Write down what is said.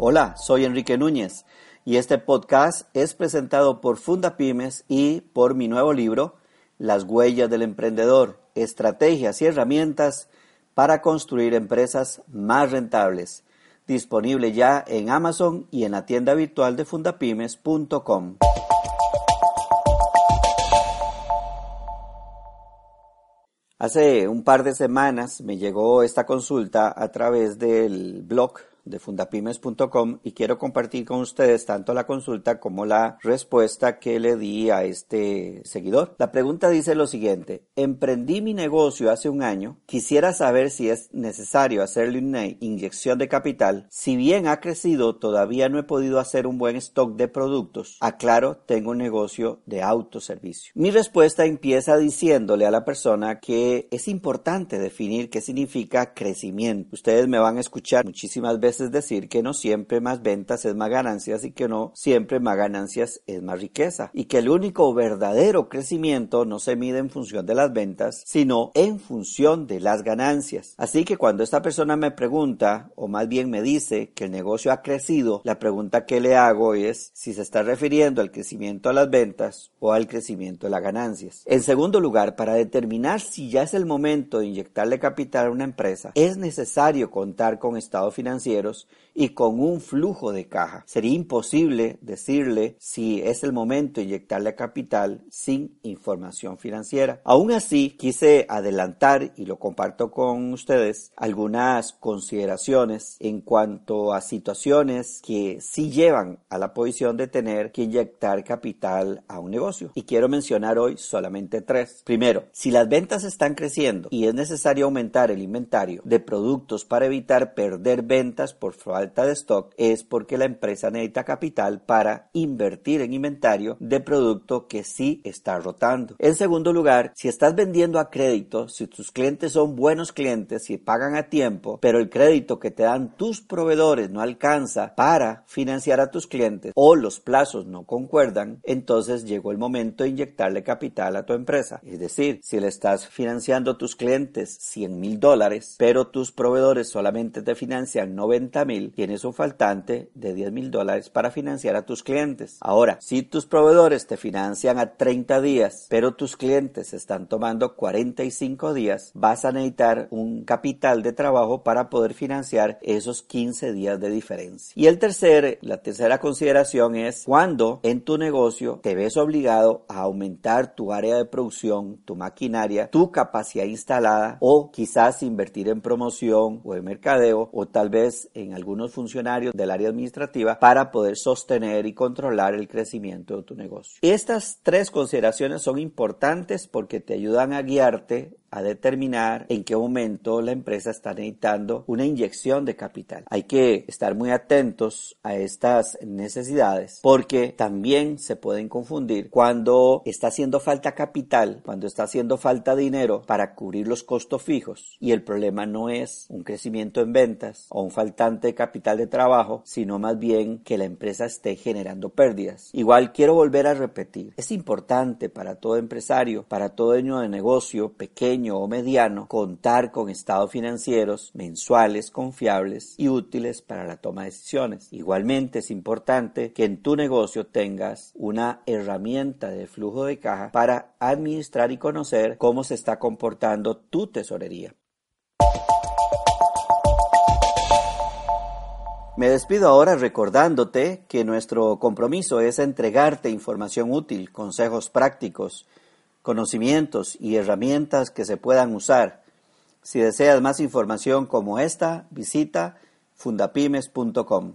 Hola, soy Enrique Núñez y este podcast es presentado por Funda Pymes y por mi nuevo libro, Las huellas del emprendedor, estrategias y herramientas para construir empresas más rentables, disponible ya en Amazon y en la tienda virtual de fundapymes.com. Hace un par de semanas me llegó esta consulta a través del blog de fundapymes.com y quiero compartir con ustedes tanto la consulta como la respuesta que le di a este seguidor. La pregunta dice lo siguiente, emprendí mi negocio hace un año, quisiera saber si es necesario hacerle una inyección de capital, si bien ha crecido todavía no he podido hacer un buen stock de productos, aclaro, tengo un negocio de autoservicio. Mi respuesta empieza diciéndole a la persona que es importante definir qué significa crecimiento. Ustedes me van a escuchar muchísimas veces es decir que no siempre más ventas es más ganancias y que no siempre más ganancias es más riqueza y que el único verdadero crecimiento no se mide en función de las ventas, sino en función de las ganancias. Así que cuando esta persona me pregunta, o más bien me dice que el negocio ha crecido, la pregunta que le hago es si se está refiriendo al crecimiento de las ventas o al crecimiento de las ganancias. En segundo lugar, para determinar si ya es el momento de inyectarle capital a una empresa, es necesario contar con estados y con un flujo de caja. Sería imposible decirle si es el momento de inyectarle capital sin información financiera. Aún así, quise adelantar y lo comparto con ustedes algunas consideraciones en cuanto a situaciones que sí llevan a la posición de tener que inyectar capital a un negocio. Y quiero mencionar hoy solamente tres. Primero, si las ventas están creciendo y es necesario aumentar el inventario de productos para evitar perder ventas por falta de stock es porque la empresa necesita capital para invertir en inventario de producto que sí está rotando. En segundo lugar, si estás vendiendo a crédito, si tus clientes son buenos clientes y pagan a tiempo, pero el crédito que te dan tus proveedores no alcanza para financiar a tus clientes o los plazos no concuerdan, entonces llegó el momento de inyectarle capital a tu empresa. Es decir, si le estás financiando a tus clientes 100 mil dólares, pero tus proveedores solamente te financian 90 mil, tienes un faltante de 10 mil dólares para financiar a tus clientes. Ahora, si tus proveedores te financian a 30 días, pero tus clientes están tomando 45 días, vas a necesitar un capital de trabajo para poder financiar esos 15 días de diferencia. Y el tercer, la tercera consideración es cuando en tu negocio te ves obligado a aumentar tu área de producción, tu maquinaria, tu capacidad instalada o quizás invertir en promoción o en mercadeo o tal vez en algunos funcionarios del área administrativa para poder sostener y controlar el crecimiento de tu negocio. Estas tres consideraciones son importantes porque te ayudan a guiarte a determinar en qué momento la empresa está necesitando una inyección de capital. Hay que estar muy atentos a estas necesidades porque también se pueden confundir cuando está haciendo falta capital, cuando está haciendo falta dinero para cubrir los costos fijos y el problema no es un crecimiento en ventas o un faltante de capital de trabajo, sino más bien que la empresa esté generando pérdidas. Igual quiero volver a repetir, es importante para todo empresario, para todo dueño de negocio pequeño, o mediano contar con estados financieros mensuales confiables y útiles para la toma de decisiones. Igualmente es importante que en tu negocio tengas una herramienta de flujo de caja para administrar y conocer cómo se está comportando tu tesorería. Me despido ahora recordándote que nuestro compromiso es entregarte información útil, consejos prácticos, conocimientos y herramientas que se puedan usar. Si deseas más información como esta, visita fundapymes.com.